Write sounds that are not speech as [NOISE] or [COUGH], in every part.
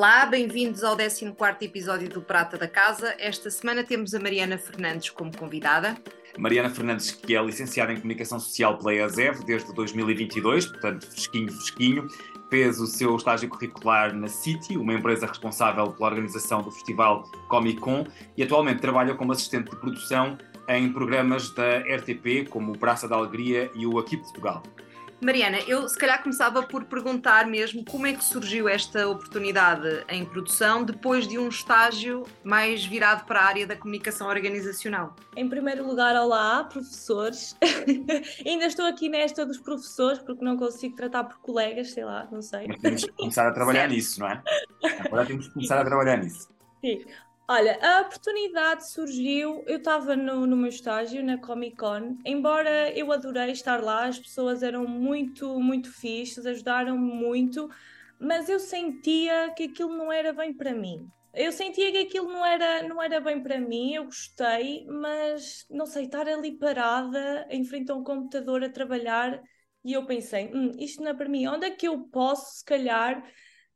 Olá, bem-vindos ao 14 episódio do Prata da Casa. Esta semana temos a Mariana Fernandes como convidada. Mariana Fernandes, que é licenciada em Comunicação Social pela EASEV desde 2022, portanto, fresquinho, fresquinho, fez o seu estágio curricular na City, uma empresa responsável pela organização do festival Comic Con, e atualmente trabalha como assistente de produção em programas da RTP, como o Praça da Alegria e o Aqui Portugal. Mariana, eu se calhar começava por perguntar mesmo como é que surgiu esta oportunidade em produção depois de um estágio mais virado para a área da comunicação organizacional. Em primeiro lugar, olá, professores. [LAUGHS] Ainda estou aqui nesta dos professores porque não consigo tratar por colegas, sei lá, não sei. Mas temos que começar a trabalhar [LAUGHS] nisso, não é? Agora temos que começar a trabalhar nisso. Sim. Olha, a oportunidade surgiu, eu estava no, no meu estágio na Comic Con, embora eu adorei estar lá, as pessoas eram muito, muito fixes, ajudaram-me muito, mas eu sentia que aquilo não era bem para mim. Eu sentia que aquilo não era, não era bem para mim, eu gostei, mas não sei, estar ali parada em frente a um computador a trabalhar e eu pensei, hum, isto não é para mim, onde é que eu posso, se calhar,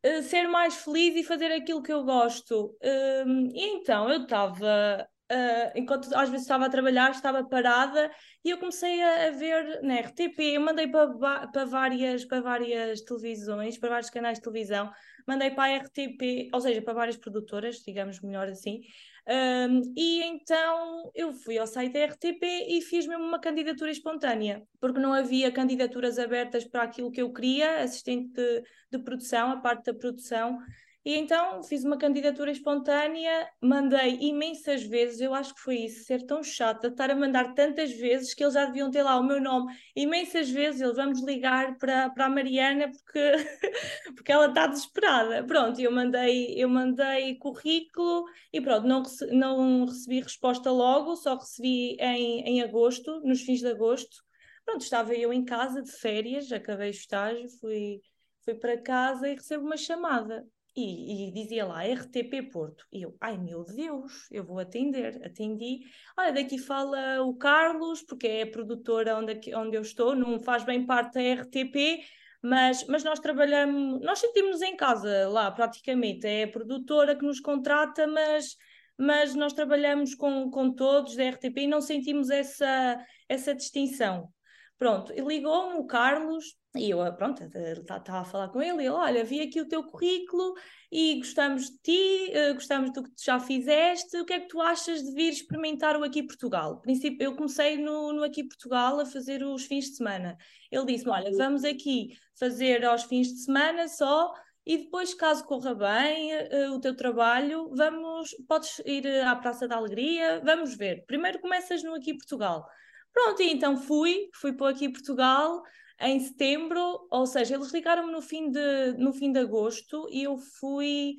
Uh, ser mais feliz e fazer aquilo que eu gosto. Uh, e então eu estava, uh, enquanto às vezes estava a trabalhar, estava parada e eu comecei a, a ver na RTP. Eu mandei para, para, várias, para várias televisões, para vários canais de televisão, mandei para a RTP, ou seja, para várias produtoras, digamos melhor assim. Um, e então eu fui ao site da RTP e fiz mesmo uma candidatura espontânea, porque não havia candidaturas abertas para aquilo que eu queria, assistente de, de produção, a parte da produção, e então fiz uma candidatura espontânea, mandei imensas vezes, eu acho que foi isso, ser tão chata, estar a mandar tantas vezes que eles já deviam ter lá o meu nome imensas vezes, eles vamos ligar para, para a Mariana porque, [LAUGHS] porque ela está desesperada. Pronto, eu mandei, eu mandei currículo e pronto, não, rece, não recebi resposta logo, só recebi em, em agosto, nos fins de agosto. Pronto, estava eu em casa de férias, acabei o estágio, fui, fui para casa e recebo uma chamada e, e, dizia lá RTP Porto. E eu, ai meu Deus, eu vou atender. Atendi. Olha, daqui fala o Carlos, porque é a produtora onde, onde eu estou, não faz bem parte da RTP, mas, mas nós trabalhamos, nós sentimos-nos em casa lá praticamente. É a produtora que nos contrata, mas, mas nós trabalhamos com, com todos da RTP e não sentimos essa, essa distinção. Pronto, ligou-me o Carlos e eu, pronto, estava a falar com ele, e ele, olha, vi aqui o teu currículo e gostamos de ti, uh, gostamos do que tu já fizeste, o que é que tu achas de vir experimentar o Aqui Portugal? Eu comecei no, no Aqui Portugal a fazer os fins de semana. Ele disse-me, olha, vamos aqui fazer aos fins de semana só, e depois, caso corra bem uh, o teu trabalho, vamos, podes ir à Praça da Alegria, vamos ver. Primeiro começas no Aqui Portugal. Pronto, e então fui, fui para o Aqui Portugal, em setembro, ou seja, eles ligaram-me no, fim de, no fim de agosto e eu fui,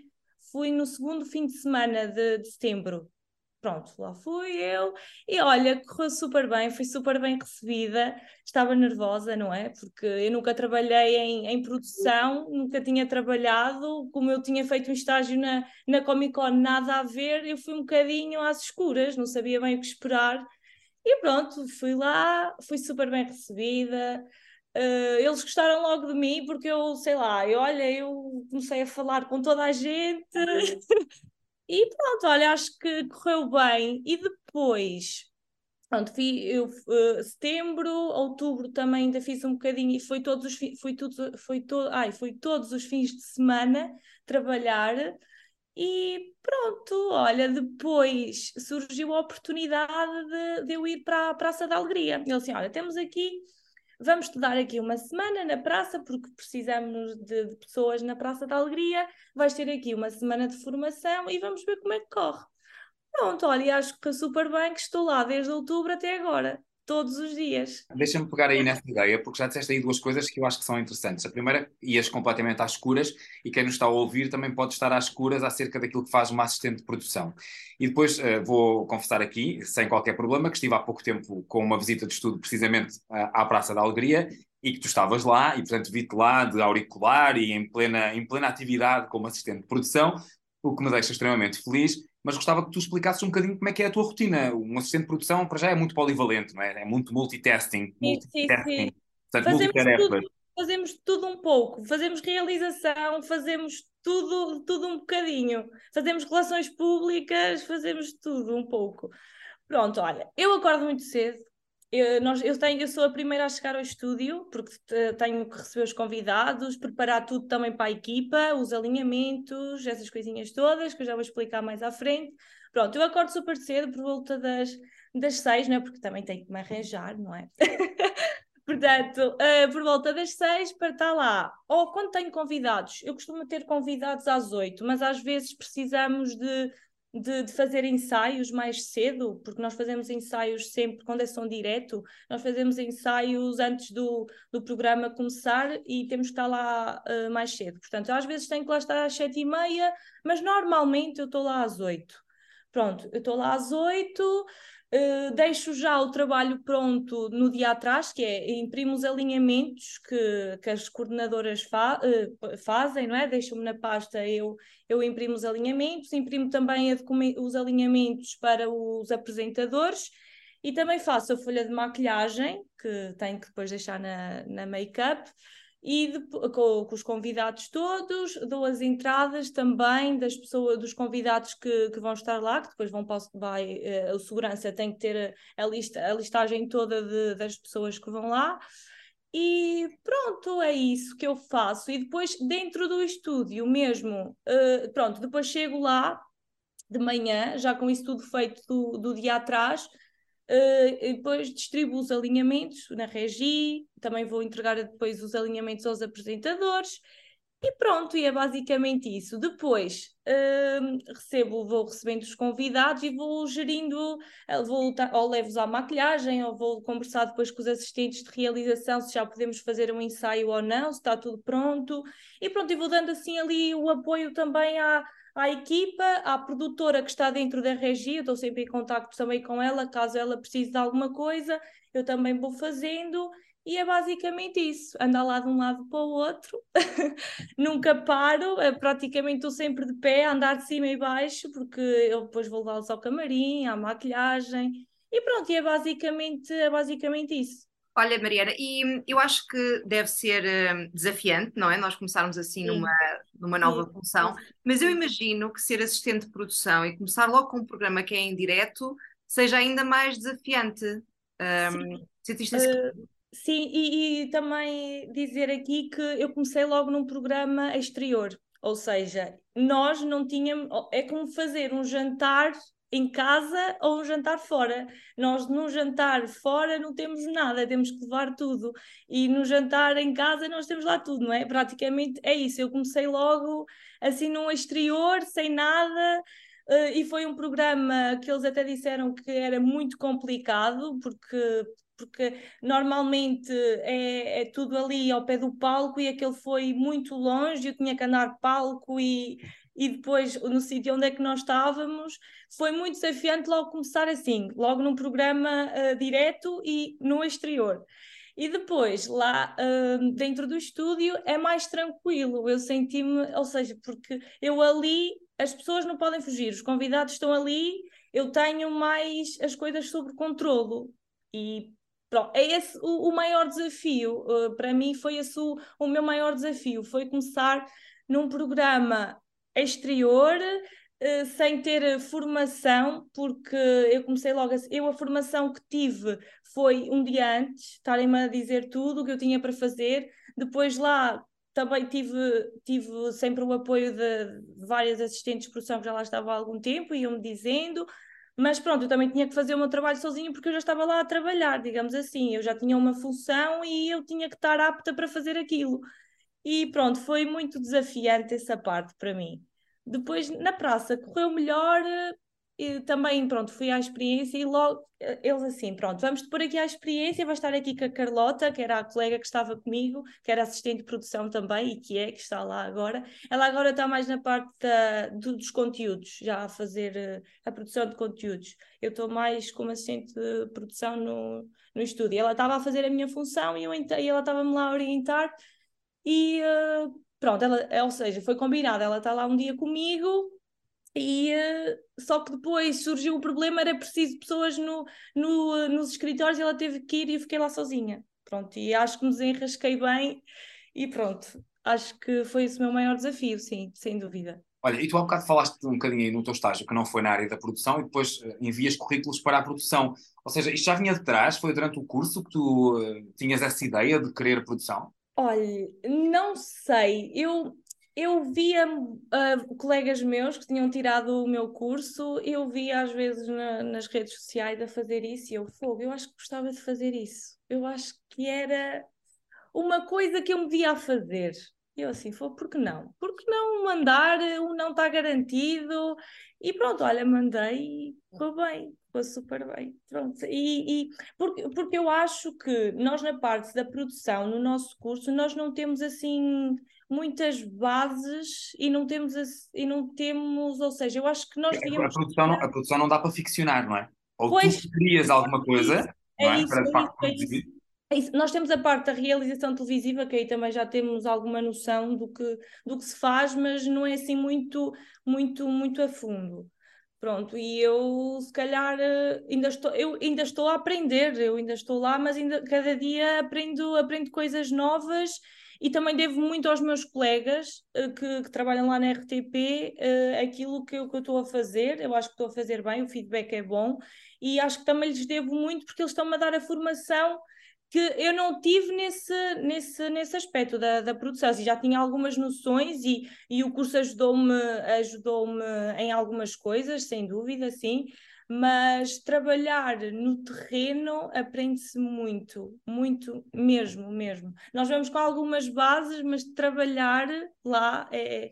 fui no segundo fim de semana de, de setembro. Pronto, lá fui eu e olha, correu super bem, fui super bem recebida. Estava nervosa, não é? Porque eu nunca trabalhei em, em produção, nunca tinha trabalhado. Como eu tinha feito um estágio na, na Comic Con, nada a ver, eu fui um bocadinho às escuras, não sabia bem o que esperar. E pronto, fui lá, fui super bem recebida. Uh, eles gostaram logo de mim porque eu, sei lá, eu, olha, eu comecei a falar com toda a gente [LAUGHS] e pronto, olha, acho que correu bem. E depois, pronto, fui, eu, uh, setembro, outubro também ainda fiz um bocadinho e foi todos os, foi tudo, foi todo, ai, foi todos os fins de semana trabalhar. E pronto, olha, depois surgiu a oportunidade de, de eu ir para a Praça da Alegria. Ele assim: olha, temos aqui Vamos estudar aqui uma semana na praça, porque precisamos de, de, pessoas na Praça da Alegria. Vais ter aqui uma semana de formação e vamos ver como é que corre. Pronto, olha, acho que super bem que estou lá desde outubro até agora. Todos os dias. Deixa-me pegar aí nessa ideia, porque já disseste aí duas coisas que eu acho que são interessantes. A primeira, ias completamente às escuras, e quem nos está a ouvir também pode estar às escuras acerca daquilo que faz uma assistente de produção. E depois uh, vou confessar aqui, sem qualquer problema, que estive há pouco tempo com uma visita de estudo precisamente uh, à Praça da Alegria, e que tu estavas lá, e portanto vi-te lá de auricular e em plena, em plena atividade como assistente de produção, o que me deixa extremamente feliz mas gostava que tu explicasses um bocadinho como é que é a tua rotina. Um assistente de produção, para já, é muito polivalente, não é? É muito multitasking. Multitasking. Portanto, fazemos, tudo, fazemos tudo um pouco. Fazemos realização, fazemos tudo, tudo um bocadinho. Fazemos relações públicas, fazemos tudo um pouco. Pronto, olha, eu acordo muito cedo, eu, nós, eu, tenho, eu sou a primeira a chegar ao estúdio, porque tenho que receber os convidados, preparar tudo também para a equipa, os alinhamentos, essas coisinhas todas, que eu já vou explicar mais à frente. Pronto, eu acordo super cedo, por volta das, das seis, não é? Porque também tenho que me arranjar, não é? [LAUGHS] Portanto, uh, por volta das seis para estar lá. Ou quando tenho convidados, eu costumo ter convidados às oito, mas às vezes precisamos de de, de, fazer ensaios mais cedo, porque nós fazemos ensaios sempre, quando é som direto, nós fazemos ensaios antes do, do programa começar e temos que estar lá uh, mais cedo. Portanto, às vezes tenho que lá estar às sete e meia, mas normalmente eu estou lá às oito. Pronto, eu estou lá às oito, Uh, deixo já o trabalho pronto no dia atrás, que é imprimo os alinhamentos que, que as coordenadoras fa uh, fazem, não é? Deixam-me na pasta, eu, eu imprimo os alinhamentos, imprimo também os alinhamentos para os apresentadores e também faço a folha de maquilhagem, que tenho que depois deixar na, na make-up e de, com, com, os convidados todos, dou as entradas também das pessoas, dos convidados que, que vão estar lá, que depois vão para o, uh, o segurança tem que ter a, lista, a listagem toda de, das pessoas que vão lá. E pronto, é isso que eu faço. E depois, dentro do estúdio mesmo, uh, pronto, depois chego lá de manhã, já com isso tudo feito do, do dia atrás, Uh, depois distribuo os alinhamentos na regi, também vou entregar depois os alinhamentos aos apresentadores e pronto, e é basicamente isso. Depois uh, recebo, vou recebendo os convidados e vou gerindo, eh, vou, ou levo-os à maquilhagem, ou vou conversar depois com os assistentes de realização se já podemos fazer um ensaio ou não, se está tudo pronto. E pronto, e vou dando assim ali o apoio também à, à equipa, à produtora que está dentro da regia, estou sempre em contato também com ela, caso ela precise de alguma coisa, eu também vou fazendo. E é basicamente isso, andar lá de um lado para o outro, [LAUGHS] nunca paro, é, praticamente estou sempre de pé, a andar de cima e baixo, porque eu depois vou levá-los ao camarim, à maquilhagem, e pronto, e é basicamente, é basicamente isso. Olha, Mariana, e eu acho que deve ser um, desafiante, não é? Nós começarmos assim numa, numa nova Sim. função, mas eu imagino que ser assistente de produção e começar logo com um programa que é em direto seja ainda mais desafiante. Um, sentiste assim? Uh, sim, e, e também dizer aqui que eu comecei logo num programa exterior, ou seja, nós não tínhamos. É como fazer um jantar em casa ou um jantar fora. Nós num jantar fora não temos nada, temos que levar tudo. E no jantar em casa nós temos lá tudo, não é? Praticamente é isso. Eu comecei logo assim num exterior, sem nada. Uh, e foi um programa que eles até disseram que era muito complicado, porque, porque normalmente é, é tudo ali ao pé do palco e aquele foi muito longe, eu tinha que andar palco e, e depois no sítio onde é que nós estávamos, foi muito desafiante logo começar assim, logo num programa uh, direto e no exterior. E depois, lá uh, dentro do estúdio, é mais tranquilo. Eu senti-me, ou seja, porque eu ali, as pessoas não podem fugir, os convidados estão ali, eu tenho mais as coisas sob controlo. E pronto, é esse o, o maior desafio. Uh, para mim, foi esse o, o meu maior desafio: foi começar num programa exterior, uh, sem ter formação, porque eu comecei logo a, eu a formação que tive foi um dia antes, estarem-me a dizer tudo o que eu tinha para fazer, depois lá também tive, tive sempre o apoio de, várias assistentes de produção que já lá estavam há algum tempo, iam-me dizendo, mas pronto, eu também tinha que fazer o meu trabalho sozinho porque eu já estava lá a trabalhar, digamos assim, eu já tinha uma função e eu tinha que estar apta para fazer aquilo. E pronto, foi muito desafiante essa parte para mim. Depois, na praça, correu melhor, e também, pronto, fui à experiência e logo eh, eles assim, pronto, vamos te pôr aqui à experiência, vai estar aqui com a Carlota, que era a colega que estava comigo, que era assistente de produção também e que é, que está lá agora. Ela agora está mais na parte da, do, dos conteúdos, já a fazer uh, a produção de conteúdos. Eu estou mais como assistente de produção no, no estúdio. Ela estava a fazer a minha função e, eu, e ela estava-me lá a orientar e uh, pronto, ela, ou seja, foi combinado, ela está lá um dia comigo e uh, só que depois surgiu o problema, era preciso pessoas no, no, nos escritórios e ela teve que ir e eu fiquei lá sozinha. Pronto, e acho que me desenrasquei bem e pronto, acho que foi esse o meu maior desafio, sim, sem dúvida. Olha, e tu há bocado falaste um bocadinho aí no teu estágio, que não foi na área da produção, e depois uh, envias currículos para a produção. Ou seja, isto já vinha de trás? Foi durante o curso que tu uh, tinhas essa ideia de querer produção? Olha, não sei. Eu, eu via uh, colegas meus que tinham tirado o meu curso, eu via às vezes na, nas redes sociais a fazer isso e eu, fogo, eu acho que gostava de fazer isso. Eu acho que era uma coisa que eu me via a fazer. E eu assim, foi, por que não? Por que não mandar? O não está garantido. E pronto, olha, mandei e ficou bem ficou super bem. Pronto. E, e porque, porque eu acho que nós, na parte da produção, no nosso curso, nós não temos assim muitas bases e não temos e não temos, ou seja, eu acho que nós devíamos... a, produção não, a produção não dá para ficcionar, não é? Ou pois, tu crias alguma coisa, é, é? Isso, para, é isso, é isso. Nós temos a parte da realização televisiva, que aí também já temos alguma noção do que, do que se faz, mas não é assim muito, muito, muito a fundo. Pronto, e eu se calhar eh, ainda estou, eu ainda estou a aprender, eu ainda estou lá, mas ainda cada dia aprendo, aprendo coisas novas e também devo muito aos meus colegas uh, que, que, trabalham lá na RTP eh, aquilo que eu, que eu estou a fazer. Eu acho que estou a fazer bem, o feedback é bom e acho que também lhes devo muito porque eles estão-me a dar a formação que eu não tive nesse, nesse, nesse aspecto da, da produção. Assim, já tinha algumas noções e, e o curso ajudou-me ajudou em algumas coisas, sem dúvida, sim, mas trabalhar no terreno aprende-se muito, muito mesmo, mesmo. Nós vamos com algumas bases, mas trabalhar lá é,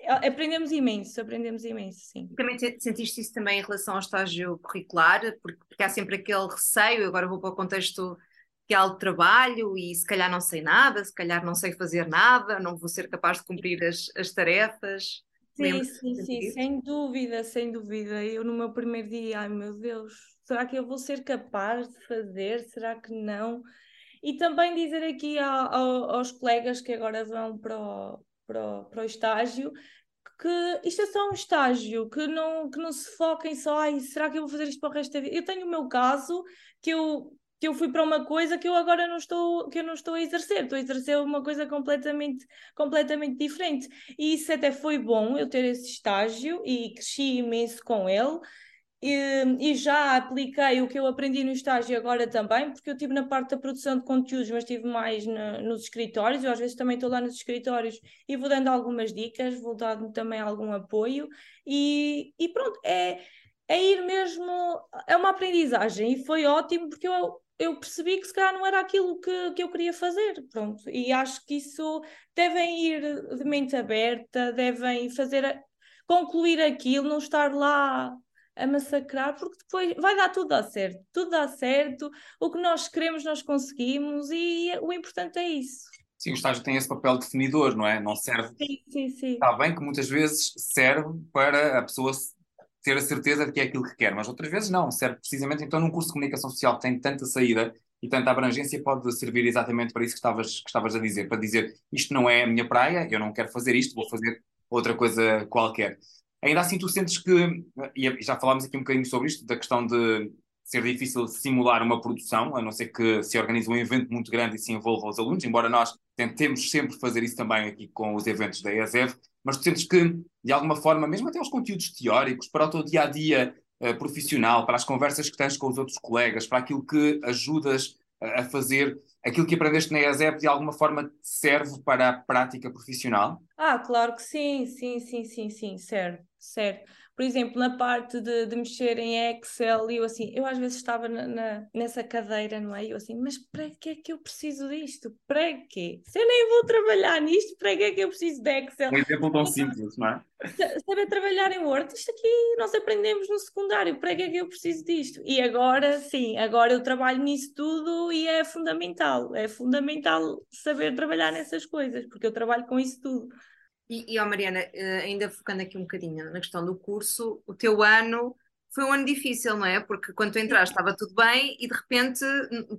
é aprendemos imenso, aprendemos imenso, sim. Também sentiste isso também em relação ao estágio curricular, porque, porque há sempre aquele receio, agora vou para o contexto que há de trabalho e se calhar não sei nada, se calhar não sei fazer nada, não vou ser capaz de cumprir as, as tarefas. Sim, sim, sim, sem dúvida, sem dúvida. Eu no meu primeiro dia, ai meu Deus, será que eu vou ser capaz de fazer? Será que não? E também dizer aqui ao, ao, aos colegas que agora vão para o, para o, para o estágio que isto é só um estágio, que não, que não se foquem só, ai, será que eu vou fazer isto para o resto da vida? Eu tenho o meu caso, que eu que eu fui para uma coisa que eu agora não estou que eu não estou a exercer, estou a exercer uma coisa completamente completamente diferente. E isso até foi bom eu ter esse estágio e cresci imenso com ele. E, e, já apliquei o que eu aprendi no estágio agora também, porque eu estive na parte da produção de conteúdos, mas estive mais nos escritórios, eu às vezes também estou lá nos escritórios e vou dando algumas dicas, vou dando também algum apoio. E, e pronto, é, é ir mesmo, é uma aprendizagem. E foi ótimo porque eu eu percebi que se calhar não era aquilo que, que eu queria fazer, pronto. E acho que isso devem ir de mente aberta, devem fazer, concluir aquilo, não estar lá a massacrar, porque depois vai dar tudo a certo, tudo dá certo, o que nós queremos nós conseguimos e o importante é isso. Sim, o estágio tem esse papel definidor, não é? Não serve. Sim, sim, sim. Está bem que muitas vezes serve para a pessoa ter a certeza de que é aquilo que quer, mas outras vezes não, serve precisamente então num curso de comunicação social que tem tanta saída e tanta abrangência pode servir exatamente para isso que estavas, que estavas a dizer, para dizer isto não é a minha praia, eu não quero fazer isto, vou fazer outra coisa qualquer. Ainda assim tu sentes que, e já falámos aqui um bocadinho sobre isto, da questão de ser difícil simular uma produção, a não ser que se organize um evento muito grande e se envolva os alunos, embora nós tentemos sempre fazer isso também aqui com os eventos da ESEV, mas tu sentes que, de alguma forma, mesmo até os conteúdos teóricos, para o teu dia a dia profissional, para as conversas que tens com os outros colegas, para aquilo que ajudas a fazer, aquilo que aprendeste na ESEP de alguma forma serve para a prática profissional? Ah, claro que sim, sim, sim, sim, sim, serve, serve. Por exemplo, na parte de, de mexer em Excel, eu assim, eu às vezes estava na, na, nessa cadeira, não é? Eu assim, mas para que é que eu preciso disto? Para quê? Se eu nem vou trabalhar nisto, para que é que eu preciso de Excel? Um exemplo tão simples, não é? Saber trabalhar em Word, isto aqui nós aprendemos no secundário, para que é que eu preciso disto? E agora, sim, agora eu trabalho nisso tudo e é fundamental, é fundamental saber trabalhar nessas coisas, porque eu trabalho com isso tudo. E, e oh Mariana, eh, ainda focando aqui um bocadinho na questão do curso, o teu ano foi um ano difícil, não é? Porque quando tu entraste estava tudo bem e de repente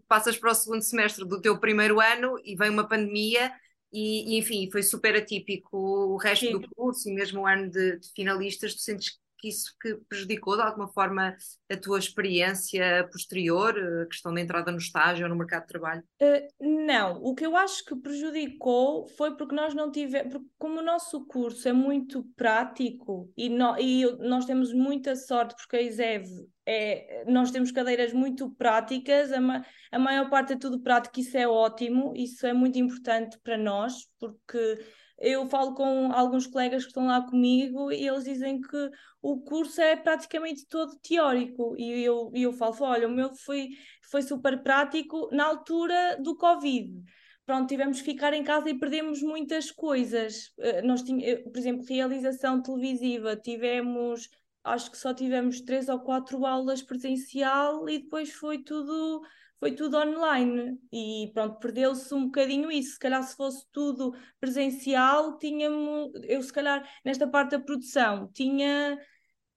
passas para o segundo semestre do teu primeiro ano e vem uma pandemia e, e enfim, foi super atípico o resto Sim. do curso e mesmo o ano de, de finalistas, tu sentes que isso que prejudicou de alguma forma a tua experiência posterior, a questão da entrada no estágio ou no mercado de trabalho? Uh, não, o que eu acho que prejudicou foi porque nós não tivemos, porque como o nosso curso é muito prático e, no, e nós temos muita sorte porque a ISEV é, nós temos cadeiras muito práticas, a, ma a maior parte é tudo prático, isso é ótimo, isso é muito importante para nós, porque eu falo com alguns colegas que estão lá comigo e eles dizem que o curso é praticamente todo teórico e eu, eu falo, olha, o meu foi, foi super prático na altura do Covid. Pronto, tivemos que ficar em casa e perdemos muitas coisas. Eh, nós tínhamos, por exemplo, realização televisiva, tivemos, acho que só tivemos três ou quatro aulas presencial e depois foi tudo foi tudo online e pronto, perdeu-se um bocadinho isso. Se calhar se fosse tudo presencial, tínhamos, eu se calhar nesta parte da produção tinha,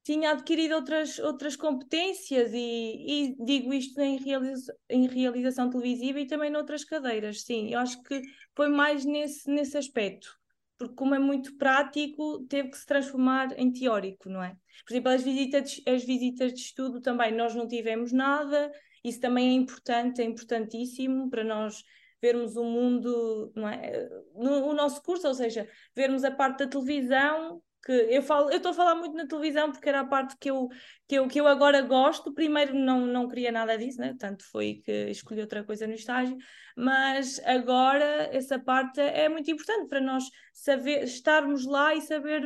tinha adquirido outras, outras competências e, e digo isto em, realiza, em realização televisiva e também noutras cadeiras, sim, eu acho que foi mais nesse, nesse aspecto. Porque, como é muito prático, teve que se transformar em teórico, não é? Por exemplo, as visitas, as visitas de estudo também nós não tivemos nada, isso também é importante, é importantíssimo para nós vermos o mundo, é? no, o nosso curso, ou seja, vermos a parte da televisão, que eu falo, eu estou a falar muito na televisão porque era a parte que eu, que eu, que eu agora gosto. Primeiro não, não queria nada disso, né? tanto foi que escolhi outra coisa no estágio, mas agora essa parte é muito importante para nós saber, estarmos lá e saber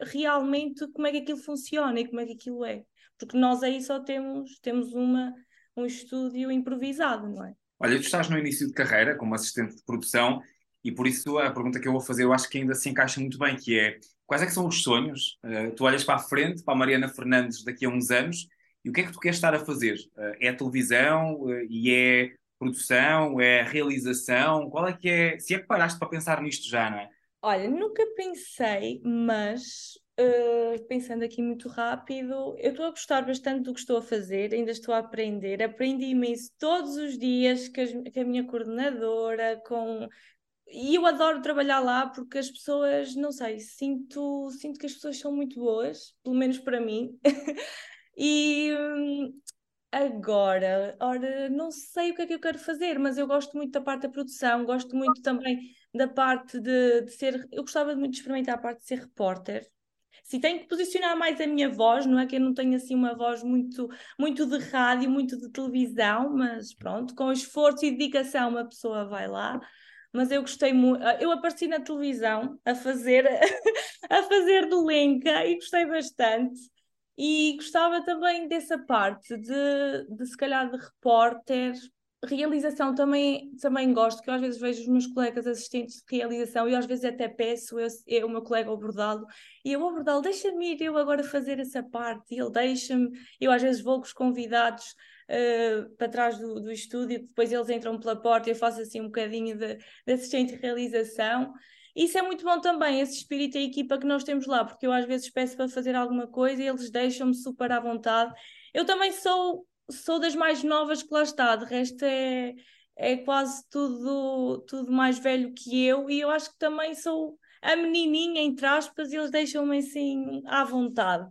realmente como é que aquilo funciona e como é que aquilo é. Porque nós aí só temos, temos uma um estúdio improvisado, não é? Olha, tu estás no início de carreira como assistente de produção e por isso a pergunta que eu vou fazer eu acho que ainda se encaixa muito bem, que é quais é que são os sonhos? Uh, tu olhas para a frente, para a Mariana Fernandes daqui a uns anos e o que é que tu queres estar a fazer? Uh, é televisão uh, e é produção, é realização? Qual é que é? Se é que paraste para pensar nisto já, não é? Olha, nunca pensei, mas uh, pensando aqui muito rápido, eu estou a gostar bastante do que estou a fazer, ainda estou a aprender, aprendi imenso todos os dias com a minha coordenadora, com e eu adoro trabalhar lá porque as pessoas, não sei, sinto, sinto que as pessoas são muito boas, pelo menos para mim. [LAUGHS] e hum, agora, ora, não sei o que é que eu quero fazer, mas eu gosto muito da parte da produção, gosto muito também da parte de, de ser. Eu gostava muito de experimentar a parte de ser repórter. Se tenho que posicionar mais a minha voz, não é que eu não tenho assim uma voz muito, muito de rádio, muito de televisão, mas pronto, com esforço e dedicação uma pessoa vai lá. Mas eu gostei muito, eu apareci na televisão a fazer [LAUGHS] a fazer do Lenca e gostei bastante. E gostava também dessa parte de, de se calhar de repórter, realização também, também gosto, que eu às vezes vejo os meus colegas assistentes de realização e às vezes até peço eu, eu o meu colega abordá-lo e eu abordá-lo, deixa-me ir eu agora fazer essa parte, e ele deixa-me, eu às vezes vou com os convidados uh, para trás do, do estúdio, depois eles entram pela porta e eu faço assim um bocadinho de, de assistente de realização. Isso é muito bom também, esse espírito e equipa que nós temos lá, porque eu às vezes peço para fazer alguma coisa e eles deixam-me super à vontade. Eu também sou sou das mais novas que lá está, de resto é, é quase tudo, tudo mais velho que eu, e eu acho que também sou a menininha, entre aspas, e eles deixam-me assim à vontade.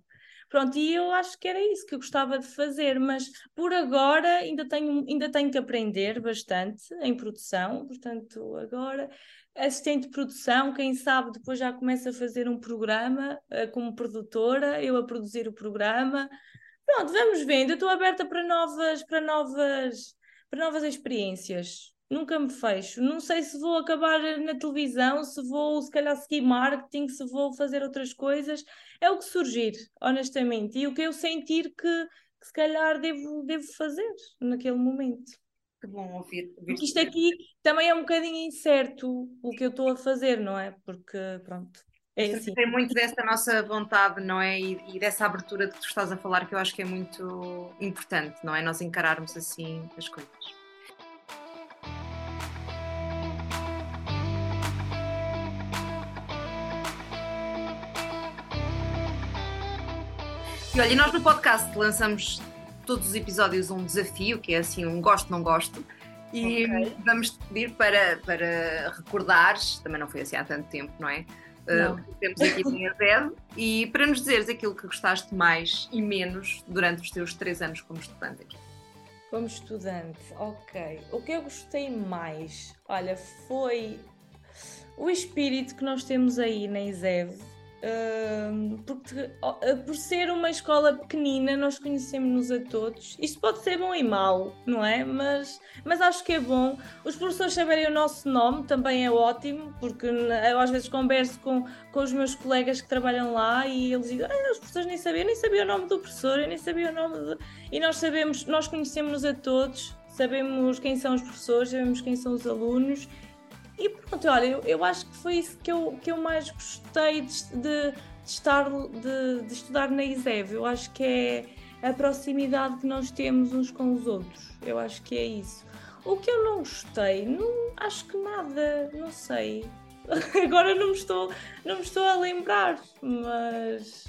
Pronto, e eu acho que era isso que eu gostava de fazer, mas por agora ainda tenho, ainda tenho que aprender bastante em produção, portanto, agora assistente de produção, quem sabe depois já começa a fazer um programa uh, como produtora, eu a produzir o programa, Pronto, vamos vendo. Eu estou aberta para novas, para novas, para novas experiências. nunca me fecho. Não sei se vou acabar na televisão, se vou, se calhar, seguir marketing, se vou fazer outras coisas. É o que surgir, honestamente, e o que eu sentir que, que se calhar devo, devo fazer naquele momento. Que bom ouvir. Porque isto aqui também é um bocadinho incerto o que eu estou a fazer, não é? Porque, pronto. É assim. Tem muito dessa nossa vontade, não é? E, e, dessa abertura de que tu estás a falar, que eu acho que é muito importante, não é? Nós encararmos assim as coisas. E olha, nós no podcast lançamos todos os episódios um desafio, que é assim um gosto, não gosto. E okay. vamos pedir para, para recordares, também não foi assim há tanto tempo, não é? Uh, temos aqui em Azed, e para nos dizeres aquilo que gostaste mais e menos durante os teus três anos como estudante aqui. Como estudante, ok. O que eu gostei mais, olha, foi o espírito que nós temos aí na ISEV porque uh, por ser uma escola pequenina nós conhecemos-nos a todos. Isto pode ser bom e mau, não é? Mas, mas acho que é bom. Os professores saberem o nosso nome também é ótimo, porque eu às vezes converso com, com os meus colegas que trabalham lá e eles dizem, ah, os professores nem sabiam, nem sabia o nome do professor, eu nem sabia o nome do... E nós sabemos, nós conhecemos-nos a todos, sabemos quem são os professores, sabemos quem são os alunos e pronto, olha, eu, eu acho que foi isso que eu, que eu mais gostei de, de, de estar, de, de, estudar na ISEV. Eu acho que é a proximidade que nós temos uns com os outros. Eu acho que é isso. O que eu não gostei, não, acho que nada, não sei. [LAUGHS] Agora não me estou, não me estou a lembrar, mas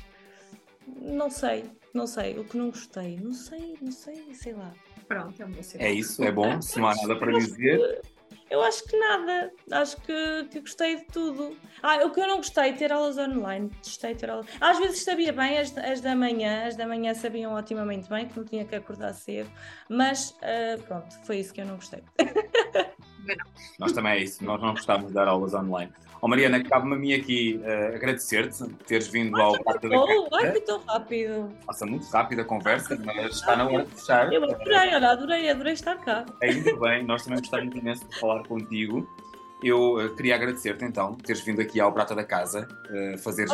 não sei, não sei. O que não gostei, não sei, não sei, sei lá. Pronto, é, é isso, é bom, se não há nada para dizer. Eu acho que nada. Acho que, que gostei de tudo. Ah, o que eu não gostei, ter aulas online. Gostei ter aulas. Às vezes sabia bem, as, as da manhã, as da manhã sabiam otimamente bem, que não tinha que acordar cedo. Mas uh, pronto, foi isso que eu não gostei. [LAUGHS] Nós também é isso, nós não gostávamos de dar aulas online. Oh, Mariana, cabe-me a mim aqui uh, agradecer-te teres vindo ao Quarto da Casa. Ai, que tão rápido. Passa muito rápido a conversa, mas está na hora de fechar. Eu adorei, olha, adorei, adorei estar cá. Ainda bem, nós também gostamos imenso de falar contigo. Eu uh, queria agradecer-te então por teres vindo aqui ao Prata da Casa uh, fazer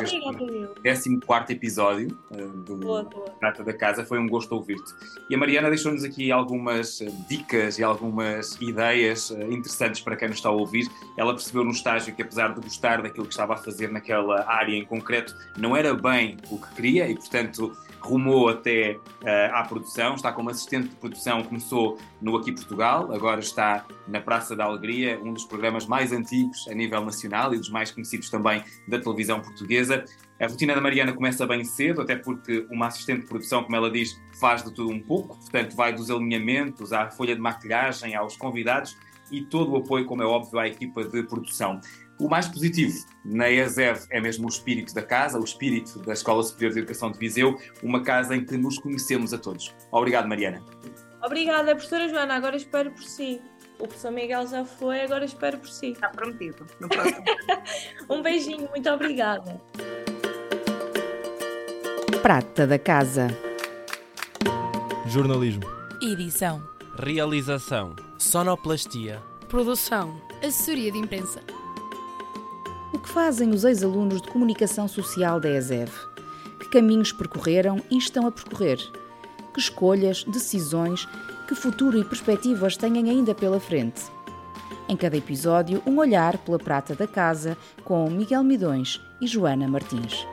este 14 episódio uh, do boa, boa. Prata da Casa. Foi um gosto ouvir-te. E a Mariana deixou-nos aqui algumas dicas e algumas ideias interessantes para quem nos está a ouvir. Ela percebeu no estágio que, apesar de gostar daquilo que estava a fazer naquela área em concreto, não era bem o que queria e, portanto, rumou até uh, à produção, está como assistente de produção, começou no Aqui Portugal, agora está na Praça da Alegria, um dos programas mais antigos a nível nacional e dos mais conhecidos também da televisão portuguesa. A rotina da Mariana começa bem cedo, até porque uma assistente de produção, como ela diz, faz de tudo um pouco, portanto vai dos alinhamentos à folha de maquilhagem, aos convidados e todo o apoio, como é óbvio, à equipa de produção. O mais positivo na ESEV é mesmo o espírito da casa, o espírito da Escola Superior de Educação de Viseu, uma casa em que nos conhecemos a todos. Obrigado, Mariana. Obrigada, professora Joana. Agora espero por si. O professor Miguel já foi, agora espero por si. Está prometido. No próximo. [LAUGHS] um beijinho, muito obrigada. Prata da Casa. Jornalismo. Edição. Realização. Sonoplastia. Produção. Assessoria de imprensa. O que fazem os ex-alunos de comunicação social da ESEV? Que caminhos percorreram e estão a percorrer? Que escolhas, decisões, que futuro e perspectivas têm ainda pela frente? Em cada episódio, um olhar pela prata da casa com Miguel Midões e Joana Martins.